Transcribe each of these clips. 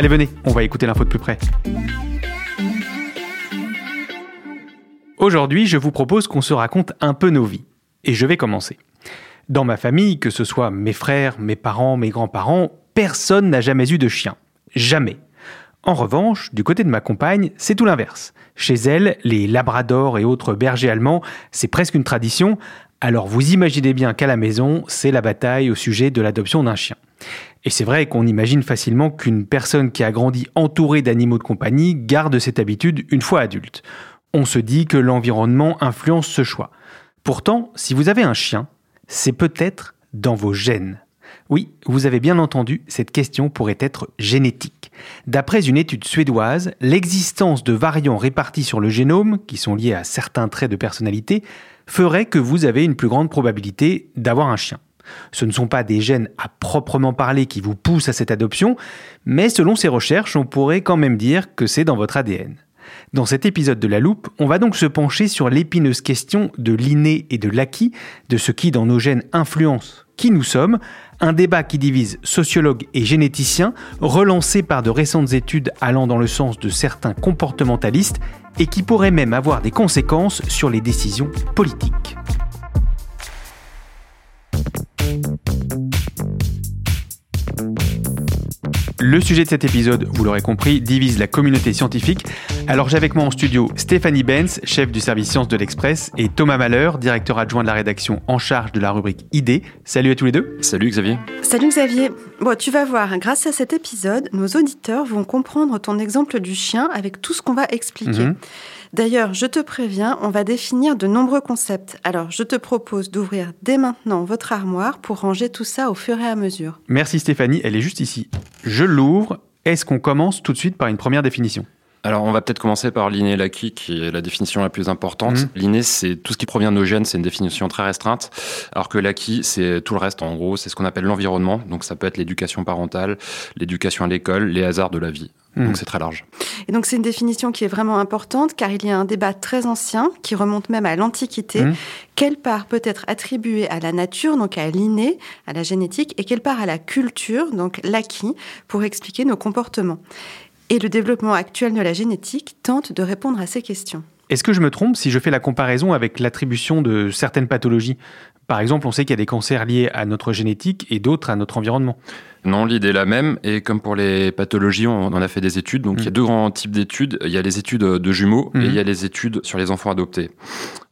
Allez, venez, on va écouter l'info de plus près. Aujourd'hui, je vous propose qu'on se raconte un peu nos vies. Et je vais commencer. Dans ma famille, que ce soit mes frères, mes parents, mes grands-parents, personne n'a jamais eu de chien. Jamais. En revanche, du côté de ma compagne, c'est tout l'inverse. Chez elle, les labradors et autres bergers allemands, c'est presque une tradition, alors vous imaginez bien qu'à la maison, c'est la bataille au sujet de l'adoption d'un chien. Et c'est vrai qu'on imagine facilement qu'une personne qui a grandi entourée d'animaux de compagnie garde cette habitude une fois adulte. On se dit que l'environnement influence ce choix. Pourtant, si vous avez un chien, c'est peut-être dans vos gènes. Oui, vous avez bien entendu, cette question pourrait être génétique. D'après une étude suédoise, l'existence de variants répartis sur le génome, qui sont liés à certains traits de personnalité, ferait que vous avez une plus grande probabilité d'avoir un chien. Ce ne sont pas des gènes à proprement parler qui vous poussent à cette adoption, mais selon ces recherches, on pourrait quand même dire que c'est dans votre ADN. Dans cet épisode de La Loupe, on va donc se pencher sur l'épineuse question de l'inné et de l'acquis, de ce qui dans nos gènes influence qui nous sommes, un débat qui divise sociologues et généticiens, relancé par de récentes études allant dans le sens de certains comportementalistes et qui pourrait même avoir des conséquences sur les décisions politiques. Le sujet de cet épisode, vous l'aurez compris, divise la communauté scientifique. Alors j'ai avec moi en studio Stéphanie Benz, chef du service sciences de l'Express, et Thomas Malheur, directeur adjoint de la rédaction en charge de la rubrique ID. Salut à tous les deux. Salut Xavier. Salut Xavier. Bon, tu vas voir, grâce à cet épisode, nos auditeurs vont comprendre ton exemple du chien avec tout ce qu'on va expliquer. Mhm. D'ailleurs, je te préviens, on va définir de nombreux concepts. Alors, je te propose d'ouvrir dès maintenant votre armoire pour ranger tout ça au fur et à mesure. Merci Stéphanie, elle est juste ici. Je l'ouvre. Est-ce qu'on commence tout de suite par une première définition? Alors, on va peut-être commencer par l'inné et l'acquis, qui est la définition la plus importante. Mhm. L'inné, c'est tout ce qui provient de nos gènes, c'est une définition très restreinte, alors que l'acquis, c'est tout le reste. En gros, c'est ce qu'on appelle l'environnement. Donc, ça peut être l'éducation parentale, l'éducation à l'école, les hasards de la vie. Donc, c'est très large. Et donc, c'est une définition qui est vraiment importante car il y a un débat très ancien qui remonte même à l'Antiquité. Mhm. Quelle part peut être attribuée à la nature, donc à l'inné, à la génétique, et quelle part à la culture, donc l'acquis, pour expliquer nos comportements? Et le développement actuel de la génétique tente de répondre à ces questions. Est-ce que je me trompe si je fais la comparaison avec l'attribution de certaines pathologies? Par exemple, on sait qu'il y a des cancers liés à notre génétique et d'autres à notre environnement. Non, l'idée est la même. Et comme pour les pathologies, on en a fait des études. Donc, il y a Mhm. deux grands types d'études. Il y a les études de jumeaux et il y a les études sur les enfants adoptés.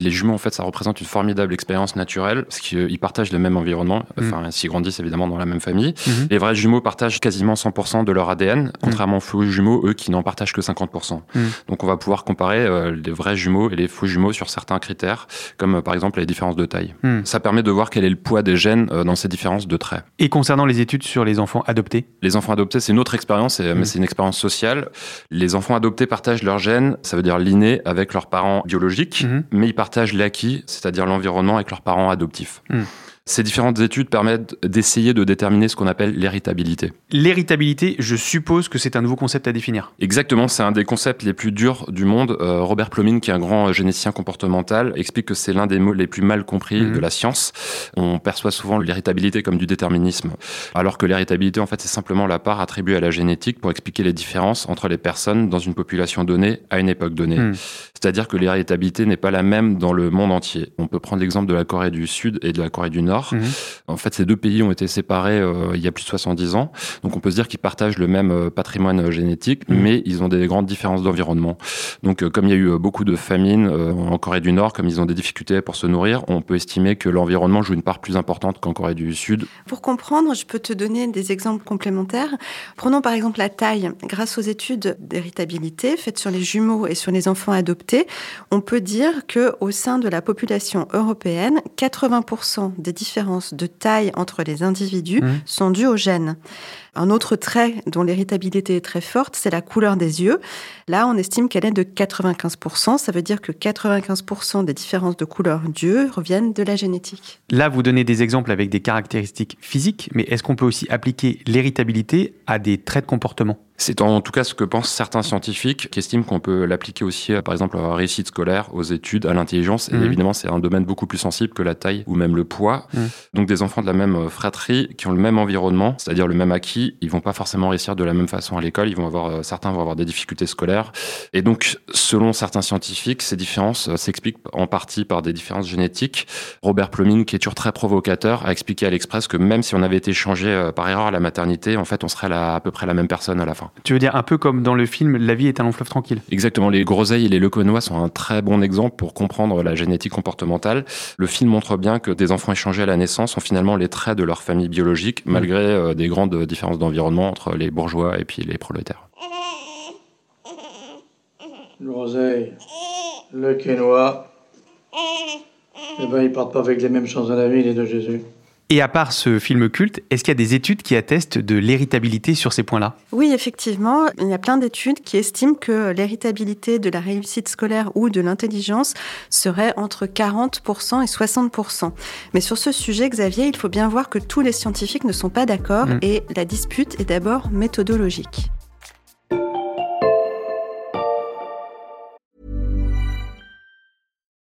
Les jumeaux, en fait, ça représente une formidable expérience naturelle parce qu'ils partagent le même environnement. Mhm. Enfin, s'ils grandissent évidemment dans la même famille. Mhm. Les vrais jumeaux partagent quasiment 100% de leur ADN, contrairement aux faux jumeaux, eux, qui n'en partagent que 50%. Mhm. Donc, on va pouvoir comparer euh, les vrais jumeaux et les faux jumeaux sur certains critères, comme euh, par exemple les différences de taille. Ça permet de voir quel est le poids des gènes euh, dans ces différences de traits. Et concernant les études sur les enfants adoptés Les enfants adoptés, c'est une autre expérience, et- Mhm. mais c'est une expérience sociale. Les enfants adoptés partagent leurs gènes, ça veut dire l'inné avec leurs parents biologiques, Mhm. mais ils partagent l'acquis, c'est-à-dire l'environnement avec leurs parents adoptifs. Mhm. Ces différentes études permettent d'essayer de déterminer ce qu'on appelle l'héritabilité. L'héritabilité, je suppose que c'est un nouveau concept à définir. Exactement, c'est un des concepts les plus durs du monde. Euh, Robert Plomin, qui est un grand généticien comportemental, explique que c'est l'un des mots les plus mal compris Mhm. de la science. On perçoit souvent l'héritabilité comme du déterminisme, alors que l'héritabilité, en fait, c'est simplement la part attribuée à la génétique pour expliquer les différences entre les personnes dans une population donnée à une époque donnée. Mhm. C'est-à-dire que l'héritabilité n'est pas la même dans le monde entier. On peut prendre l'exemple de la Corée du Sud et de la Corée du Nord. Mhm. En fait, ces deux pays ont été séparés euh, il y a plus de 70 ans. Donc on peut se dire qu'ils partagent le même euh, patrimoine euh, génétique, Mhm. mais ils ont des grandes différences d'environnement. Donc euh, comme il y a eu euh, beaucoup de famines euh, en Corée du Nord, comme ils ont des difficultés pour se nourrir, on peut estimer que l'environnement joue une part plus importante qu'en Corée du Sud. Pour comprendre, je peux te donner des exemples complémentaires. Prenons par exemple la taille. Grâce aux études d'héritabilité faites sur les jumeaux et sur les enfants adoptés, on peut dire que au sein de la population européenne, 80% des différences de taille entre les individus Mhm. sont dues aux gènes. Un autre trait dont l'héritabilité est très forte, c'est la couleur des yeux. Là, on estime qu'elle est de 95%. Ça veut dire que 95% des différences de couleur d'yeux reviennent de la génétique. Là, vous donnez des exemples avec des caractéristiques physiques, mais est-ce qu'on peut aussi appliquer l'héritabilité à des traits de comportement? C'est en tout cas ce que pensent certains scientifiques qui estiment qu'on peut l'appliquer aussi, par exemple, à la réussite scolaire, aux études, à l'intelligence. Et Mhm. évidemment, c'est un domaine beaucoup plus sensible que la taille ou même le poids. Mhm. Donc, des enfants de la même euh, fratrie qui ont le même environnement, c'est-à-dire le même acquis, ils vont pas forcément réussir de la même façon à l'école. Ils vont avoir, euh, certains vont avoir des difficultés scolaires. Et donc, selon certains scientifiques, ces différences euh, s'expliquent en partie par des différences génétiques. Robert Plomin, qui est toujours très provocateur, a expliqué à l'Express que même si on avait été changé par erreur à la maternité, en fait, on serait la- à peu près la même personne à la fin. Tu veux dire un peu comme dans le film La vie est un long fleuve tranquille Exactement, les groseilles et les leuconois sont un très bon exemple pour comprendre la génétique comportementale. Le film montre bien que des enfants échangés à la naissance ont finalement les traits de leur famille biologique, malgré euh, des grandes différences d'environnement entre les bourgeois et puis les prolétaires. L'oseille, le. Eh ben, ils partent pas avec les mêmes chances dans la vie, les deux Jésus. Et à part ce film culte, est-ce qu'il y a des études qui attestent de l'héritabilité sur ces points-là? Oui, effectivement, il y a plein d'études qui estiment que l'héritabilité de la réussite scolaire ou de l'intelligence serait entre 40% et 60%. Mais sur ce sujet, Xavier, il faut bien voir que tous les scientifiques ne sont pas d'accord Mm. et la dispute est d'abord méthodologique.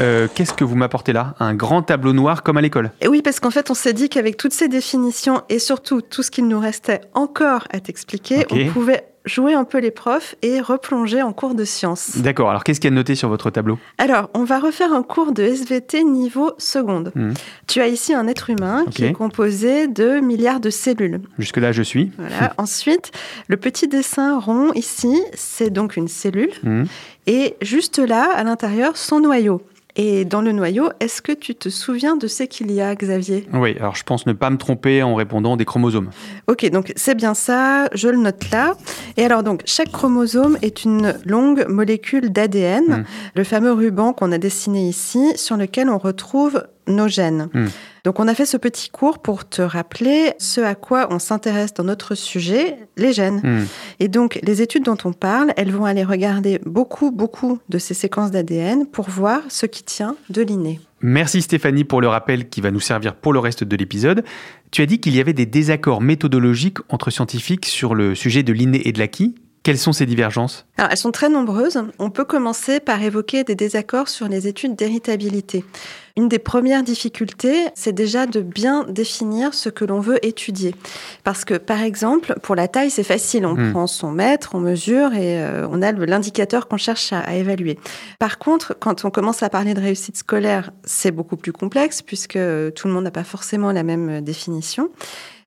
Euh, Qu'est-ce que vous m'apportez là? Un grand tableau noir comme à l'école? Et oui, parce qu'en fait, on s'est dit qu'avec toutes ces définitions et surtout tout ce qu'il nous restait encore à t'expliquer, on pouvait jouer un peu les profs et replonger en cours de sciences. D'accord, alors qu'est-ce qu'il y a de noté sur votre tableau? Alors, on va refaire un cours de SVT niveau seconde. Mhm. Tu as ici un être humain qui est composé de milliards de cellules. Jusque-là, je suis. Voilà. Ensuite, le petit dessin rond ici, c'est donc une cellule. Mhm. Et juste là, à l'intérieur, son noyau. Et dans le noyau, est-ce que tu te souviens de ce qu'il y a, Xavier? Oui, alors je pense ne pas me tromper en répondant des chromosomes. Ok, donc c'est bien ça, je le note là. Et alors donc, chaque chromosome est une longue molécule d'ADN, Mm. le fameux ruban qu'on a dessiné ici, sur lequel on retrouve nos gènes. Mm. Donc on a fait ce petit cours pour te rappeler ce à quoi on s'intéresse dans notre sujet, les gènes. Hmm. Et donc les études dont on parle, elles vont aller regarder beaucoup, beaucoup de ces séquences d'ADN pour voir ce qui tient de l'inné. Merci Stéphanie pour le rappel qui va nous servir pour le reste de l'épisode. Tu as dit qu'il y avait des désaccords méthodologiques entre scientifiques sur le sujet de l'inné et de l'acquis. Quelles sont ces divergences? Alors, elles sont très nombreuses. On peut commencer par évoquer des désaccords sur les études d'héritabilité. Une des premières difficultés, c'est déjà de bien définir ce que l'on veut étudier. Parce que, par exemple, pour la taille, c'est facile. On Mm. prend son mètre, on mesure et euh, on a l'indicateur qu'on cherche à, à évaluer. Par contre, quand on commence à parler de réussite scolaire, c'est beaucoup plus complexe puisque tout le monde n'a pas forcément la même définition.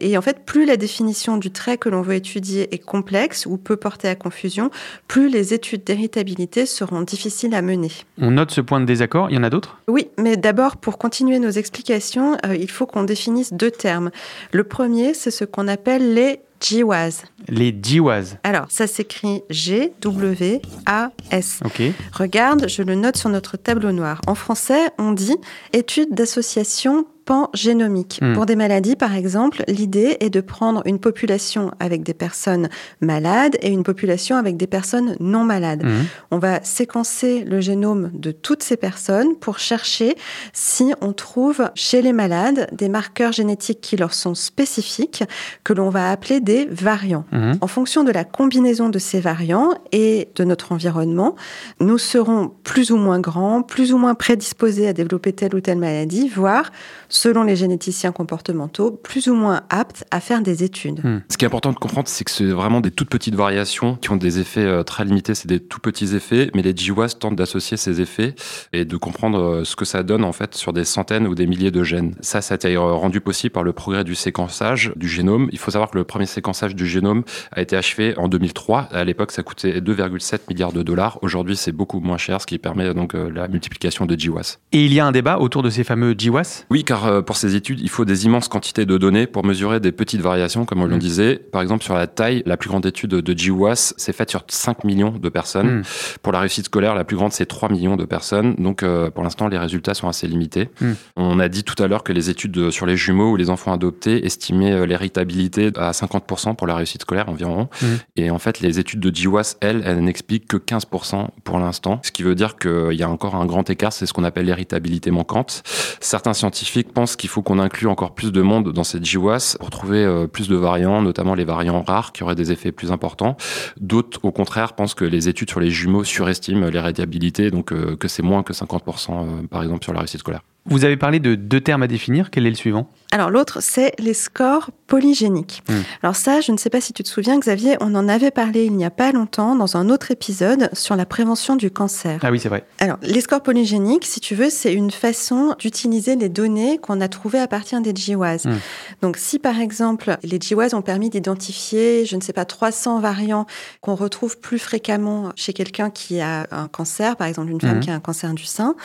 Et en fait, plus la définition du trait que l'on veut étudier est complexe ou peut porter à confusion, plus les études d'héritabilité seront difficiles à mener. On note ce point de désaccord, il y en a d'autres? Oui, mais d'abord, pour continuer nos explications, euh, il faut qu'on définisse deux termes. Le premier, c'est ce qu'on appelle les GWAS. Les GWAS. Alors, ça s'écrit G-W-A-S. Ok. Regarde, je le note sur notre tableau noir. En français, on dit étude d'association génomique. Hmm. Pour des maladies, par exemple, l'idée est de prendre une population avec des personnes malades et une population avec des personnes non malades. Mhm. On va séquencer le génome de toutes ces personnes pour chercher si on trouve chez les malades des marqueurs génétiques qui leur sont spécifiques, que l'on va appeler des variants. Mhm. En fonction de la combinaison de ces variants et de notre environnement, nous serons plus ou moins grands, plus ou moins prédisposés à développer telle ou telle maladie, voire selon les généticiens comportementaux, plus ou moins aptes à faire des études. Hmm. Ce qui est important de comprendre, c'est que c'est vraiment des toutes petites variations qui ont des effets euh, très limités. C'est des tout petits effets, mais les GWAS tentent d'associer ces effets et de comprendre euh, ce que ça donne en fait sur des centaines ou des milliers de gènes. Ça, ça a été euh, rendu possible par le progrès du séquençage du génome. Il faut savoir que le premier séquençage du génome a été achevé en 2003. À l'époque, ça coûtait 2,7 milliards de dollars. Aujourd'hui, c'est beaucoup moins cher, ce qui permet donc la multiplication de GWAS. Et il y a un débat autour de ces fameux GWAS Oui, car euh, pour ces études, il faut des immenses quantités de données pour mesurer des petites variations, comme on le Mm. disait. Par exemple, sur la taille, la plus grande étude de GWAS s'est faite sur 5 millions de personnes. Mm. Pour la réussite scolaire, la plus grande, c'est 3 millions de personnes. Donc, euh, pour l'instant, les résultats sont assez limités. Mm. On a dit tout à l'heure que les études de- sur les jumeaux ou les enfants adoptés estimaient euh, l'héritabilité à 50% pour la réussite scolaire environ. Et en fait, les études de GWAS, elles, elles n'expliquent que 15% pour l'instant. Ce qui veut dire qu'il y a encore un grand écart, c'est ce qu'on appelle l'héritabilité manquante. Certains scientifiques pensent qu'il faut qu'on inclue encore plus de monde dans cette GWAS pour trouver euh, plus de variants, notamment les variants rares qui auraient des effets plus importants. D'autres, au contraire, pensent que les études sur les jumeaux surestiment l'héritabilité, donc euh, que c'est moins que 50% euh, par exemple sur la réussite scolaire. Vous avez parlé de deux termes à définir, quel est le suivant? Alors l'autre, c'est les scores polygéniques. Hmm. Alors ça, je ne sais pas si tu te souviens, Xavier, on en avait parlé il n'y a pas longtemps dans un autre épisode sur la prévention du cancer. Ah oui, c'est vrai. Alors, les scores polygéniques, si tu veux, c'est une façon d'utiliser les données qu'on a trouvées à partir des GWAS. Mm. Donc, si par exemple, les GWAS ont permis d'identifier, je ne sais pas, 300 variants qu'on retrouve plus fréquemment chez quelqu'un qui a un cancer, par exemple une femme Mhm. qui a un cancer du sein,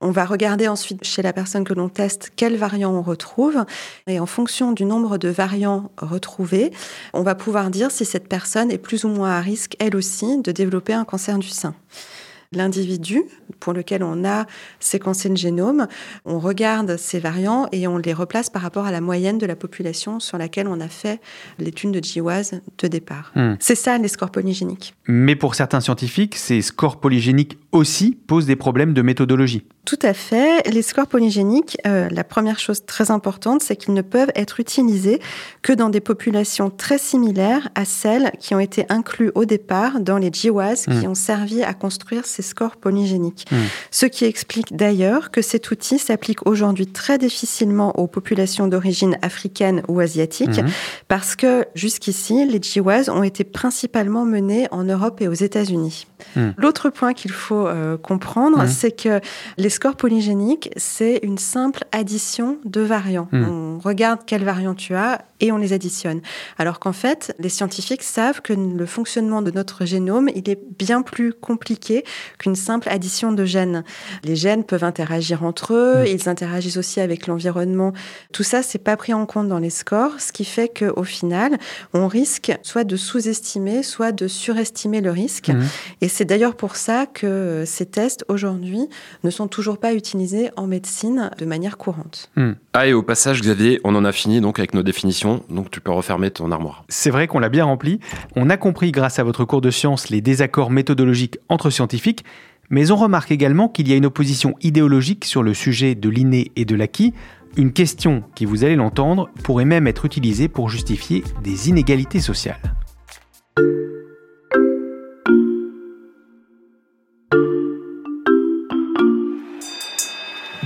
on va regarder ensuite chez la personne que l'on teste quels variants on retrouve. Et en fonction du nombre de variants retrouvés, on va pouvoir dire si cette personne est plus ou moins à risque, elle aussi, de développer un cancer du sein l'individu pour lequel on a séquencé le génome, on regarde ces variants et on les replace par rapport à la moyenne de la population sur laquelle on a fait l'étude de GWAS de départ. Hmm. C'est ça les scores polygéniques. Mais pour certains scientifiques, ces scores polygéniques aussi posent des problèmes de méthodologie. Tout à fait. Les scores polygéniques, euh, la première chose très importante, c'est qu'ils ne peuvent être utilisés que dans des populations très similaires à celles qui ont été incluses au départ dans les GWAS qui Mm. ont servi à construire ces scores polygéniques. Mm. Ce qui explique d'ailleurs que cet outil s'applique aujourd'hui très difficilement aux populations d'origine africaine ou asiatique Mhm. parce que jusqu'ici, les GWAS ont été principalement menés en Europe et aux États-Unis. Mm. L'autre point qu'il faut euh, comprendre, Mm. c'est que les scores polygéniques, c'est une simple addition de variants. Mm. On regarde quels variants tu as et on les additionne. Alors qu'en fait, les scientifiques savent que le fonctionnement de notre génome, il est bien plus compliqué qu'une simple addition de gènes. Les gènes peuvent interagir entre eux, ils interagissent aussi avec l'environnement. Tout ça, c'est pas pris en compte dans les scores, ce qui fait qu'au final, on risque soit de sous-estimer, soit de surestimer le risque. Et c'est d'ailleurs pour ça que ces tests aujourd'hui ne sont toujours pas utilisés en médecine de manière courante. Ah, et au passage, Xavier, on en a fini donc avec nos définitions, donc tu peux refermer ton armoire. C'est vrai qu'on l'a bien rempli. On a compris grâce à votre cours de sciences les désaccords méthodologiques entre scientifiques, mais on remarque également qu'il y a une opposition idéologique sur le sujet de l'inné et de l'acquis, une question qui, vous allez l'entendre, pourrait même être utilisée pour justifier des inégalités sociales.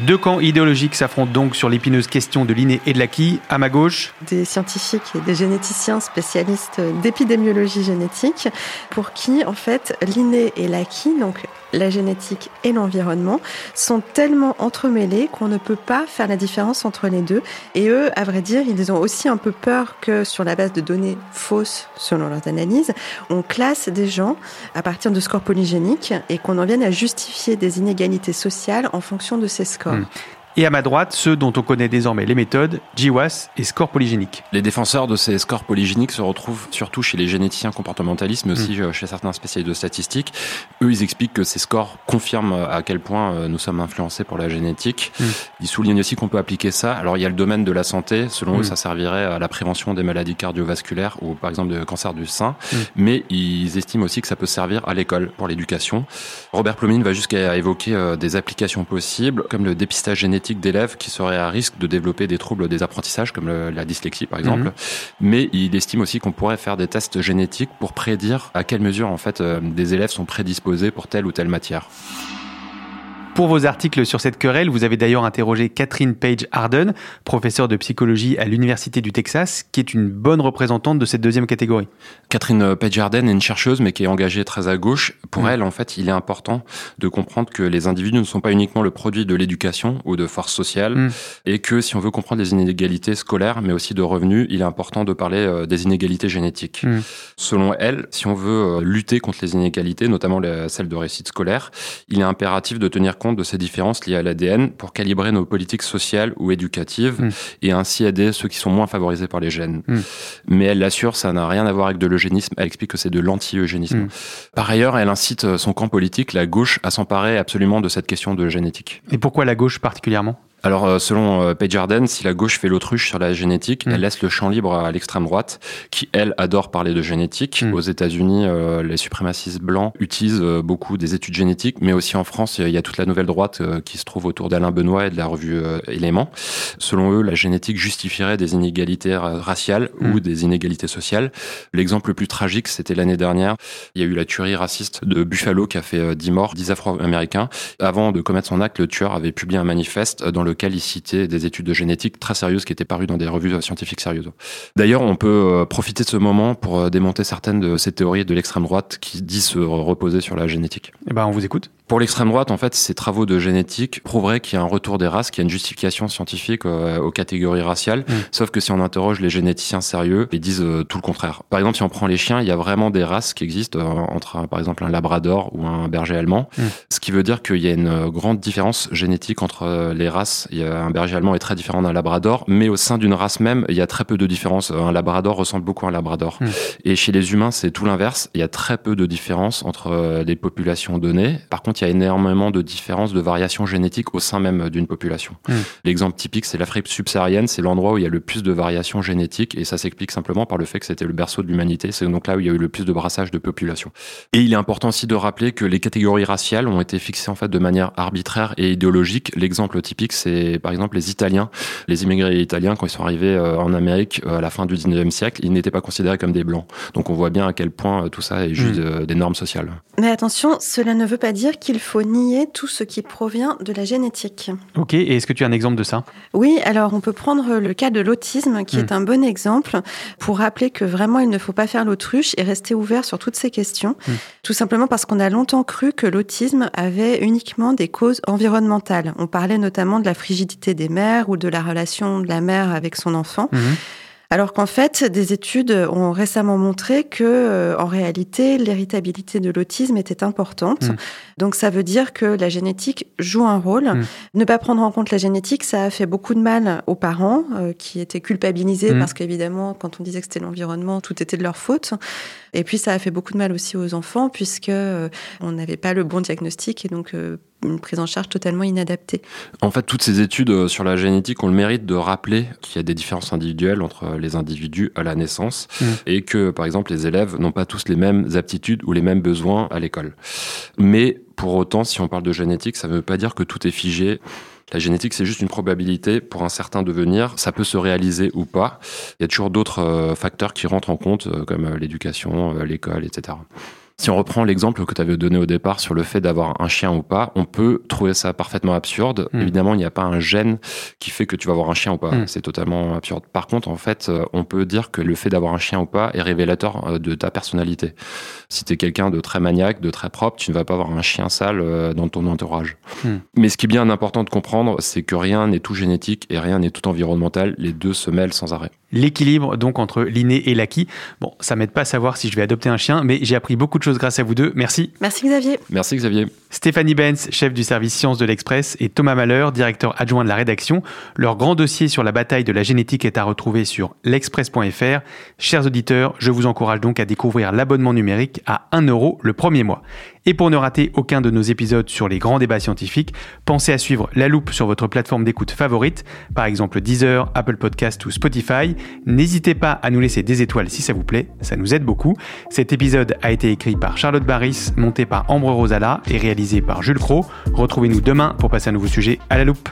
Deux camps idéologiques s'affrontent donc sur l'épineuse question de l'inné et de l'acquis. À ma gauche, des scientifiques et des généticiens spécialistes d'épidémiologie génétique pour qui, en fait, l'inné et l'acquis, donc la génétique et l'environnement, sont tellement entremêlés qu'on ne peut pas faire la différence entre les deux. Et eux, à vrai dire, ils ont aussi un peu peur que sur la base de données fausses, selon leurs analyses, on classe des gens à partir de scores polygéniques et qu'on en vienne à justifier des inégalités sociales en fonction de ces scores. Mm. Et à ma droite, ceux dont on connaît désormais les méthodes, GWAS et score polygénique. Les défenseurs de ces scores polygéniques se retrouvent surtout chez les généticiens comportementalistes, mais aussi mm. chez certains spécialistes de statistiques. Eux, ils expliquent que ces scores confirment à quel point euh, nous sommes influencés pour la génétique. Mm. Ils soulignent aussi qu'on peut appliquer ça. Alors, il y a le domaine de la santé. Selon eux, mm. ça servirait à la prévention des maladies cardiovasculaires ou, par exemple, de cancer du sein. Mais ils estiment aussi que ça peut servir à l'école pour l'éducation. Robert Plomine va jusqu'à évoquer euh, des applications possibles, comme le dépistage génétique d'élèves qui seraient à risque de développer des troubles des apprentissages, comme la dyslexie par exemple. Mhm. Mais il estime aussi qu'on pourrait faire des tests génétiques pour prédire à quelle mesure en fait euh, des élèves sont prédisposés pour telle ou telle matière. Pour vos articles sur cette querelle, vous avez d'ailleurs interrogé Catherine Page Harden, professeure de psychologie à l'Université du Texas, qui est une bonne représentante de cette deuxième catégorie. Catherine Page Harden est une chercheuse, mais qui est engagée très à gauche. Pour mm. elle, en fait, il est important de comprendre que les individus ne sont pas uniquement le produit de l'éducation ou de forces sociales, mm. et que si on veut comprendre les inégalités scolaires, mais aussi de revenus, il est important de parler euh, des inégalités génétiques. Mm. Selon elle, si on veut euh, lutter contre les inégalités, notamment celles de réussite scolaire, il est impératif de tenir compte de ces différences liées à l'ADN pour calibrer nos politiques sociales ou éducatives hmm. et ainsi aider ceux qui sont moins favorisés par les gènes. Hmm. Mais elle l'assure, ça n'a rien à voir avec de l'eugénisme, elle explique que c'est de l'anti-eugénisme. Hmm. Par ailleurs, elle incite son camp politique, la gauche, à s'emparer absolument de cette question de génétique. Et pourquoi la gauche particulièrement? Alors, euh, selon euh, Page Arden, si la gauche fait l'autruche sur la génétique, mm. elle laisse le champ libre à l'extrême droite, qui, elle, adore parler de génétique. Mm. Aux États-Unis, euh, les suprémacistes blancs utilisent beaucoup des études génétiques, mais aussi en France, il y a toute la nouvelle droite qui se trouve autour d'Alain Benoît et de la revue Éléments. Selon eux, la génétique justifierait des inégalités raciales mm. ou des inégalités sociales. L'exemple le plus tragique, c'était l'année dernière. Il y a eu la tuerie raciste de Buffalo qui a fait 10 morts, 10 Afro-Américains. Avant de commettre son acte, le tueur avait publié un manifeste dans le citait des études de génétique très sérieuses qui étaient parues dans des revues scientifiques sérieuses. D'ailleurs, on peut euh, profiter de ce moment pour euh, démonter certaines de ces théories de l'extrême droite qui disent se reposer sur la génétique. Eh ben, on vous écoute. Pour l'extrême droite, en fait, ces travaux de génétique prouveraient qu'il y a un retour des races, qu'il y a une justification scientifique euh, aux catégories raciales. Mm. Sauf que si on interroge les généticiens sérieux, ils disent tout le contraire. Par exemple, si on prend les chiens, il y a vraiment des races qui existent entre, par exemple, un labrador ou un berger allemand. Mm. Ce qui veut dire qu'il y a une grande différence génétique entre les races il y a un berger allemand est très différent d'un labrador, mais au sein d'une race même, il y a très peu de différence. Un labrador ressemble beaucoup à un labrador. Hmm. Et chez les humains, c'est tout l'inverse. Il y a très peu de différence entre euh, les populations données. Par contre, il y a énormément de différences, de variations génétiques au sein même d'une population. Hmm. L'exemple typique, c'est l'Afrique subsaharienne. C'est l'endroit où il y a le plus de variations génétiques et ça s'explique simplement par le fait que c'était le berceau de l'humanité. C'est donc là où il y a eu le plus de brassage de population. Et il est important aussi de rappeler que les catégories raciales ont été fixées en fait de manière arbitraire et idéologique. L'exemple typique, c'est par exemple les Italiens, les immigrés italiens quand ils sont arrivés euh, en Amérique euh, à la fin du 19e siècle, ils n'étaient pas considérés comme des blancs. Donc on voit bien à quel point euh, tout ça est juste hmm. des normes sociales. Mais attention, cela ne veut pas dire qu'il faut nier tout ce qui provient de la génétique. Ok, et est-ce que tu as un exemple de ça? Oui, alors on peut prendre le cas de l'autisme qui est hmm. un bon exemple pour rappeler que vraiment il ne faut pas faire l'autruche et rester ouvert sur toutes ces questions. Hmm. Tout simplement parce qu'on a longtemps cru que l'autisme avait uniquement des causes environnementales. On parlait notamment de la frigidité des mères ou de la relation de la mère avec son enfant. Mhm. Alors qu'en fait, des études ont récemment montré que, euh, en réalité, l'héritabilité de l'autisme était importante. Mhm. Donc, ça veut dire que la génétique joue un rôle. Mhm. Ne pas prendre en compte la génétique, ça a fait beaucoup de mal aux parents euh, qui étaient culpabilisés parce qu'évidemment, quand on disait que c'était l'environnement, tout était de leur faute. Et puis ça a fait beaucoup de mal aussi aux enfants puisque euh, on n'avait pas le bon diagnostic et donc euh, une prise en charge totalement inadaptée. En fait, toutes ces études euh, sur la génétique ont le mérite de rappeler qu'il y a des différences individuelles entre les individus à la naissance mmh. et que, par exemple, les élèves n'ont pas tous les mêmes aptitudes ou les mêmes besoins à l'école. Mais pour autant, si on parle de génétique, ça ne veut pas dire que tout est figé. La génétique, c'est juste une probabilité pour un certain devenir. Ça peut se réaliser ou pas. Il y a toujours d'autres euh, facteurs qui rentrent en compte, euh, comme euh, l'éducation, l'école, etc. Si on reprend l'exemple que tu avais donné au départ sur le fait d'avoir un chien ou pas, on peut trouver ça parfaitement absurde. Mm. Évidemment, il n'y a pas un gène qui fait que tu vas avoir un chien ou pas. Mm. C'est totalement absurde. Par contre, en fait, euh, on peut dire que le fait d'avoir un chien ou pas est révélateur euh, de ta personnalité. Si tu es quelqu'un de très maniaque, de très propre, tu ne vas pas avoir un chien sale euh, dans ton entourage. Mm. Mais ce qui est bien important de comprendre, c'est que rien n'est tout génétique et rien n'est tout environnemental. Les deux se mêlent sans arrêt. L'équilibre donc entre l'inné et l'acquis. Bon, ça m'aide pas à savoir si je vais adopter un chien, mais j'ai appris beaucoup de choses grâce à vous deux. Merci. Merci Xavier. Merci Xavier. Stéphanie Benz, chef du service sciences de l'Express, et Thomas Malheur, directeur adjoint de la rédaction. Leur grand dossier sur la bataille de la génétique est à retrouver sur l'express.fr. Chers auditeurs, je vous encourage donc à découvrir l'abonnement numérique à 1 euro le premier mois. Et pour ne rater aucun de nos épisodes sur les grands débats scientifiques, pensez à suivre La Loupe sur votre plateforme d'écoute favorite, par exemple Deezer, Apple Podcast ou Spotify. N'hésitez pas à nous laisser des étoiles si ça vous plaît, ça nous aide beaucoup. Cet épisode a été écrit par Charlotte Barris, monté par Ambre Rosala et réalisé par Jules Cro. Retrouvez-nous demain pour passer un nouveau sujet à La Loupe.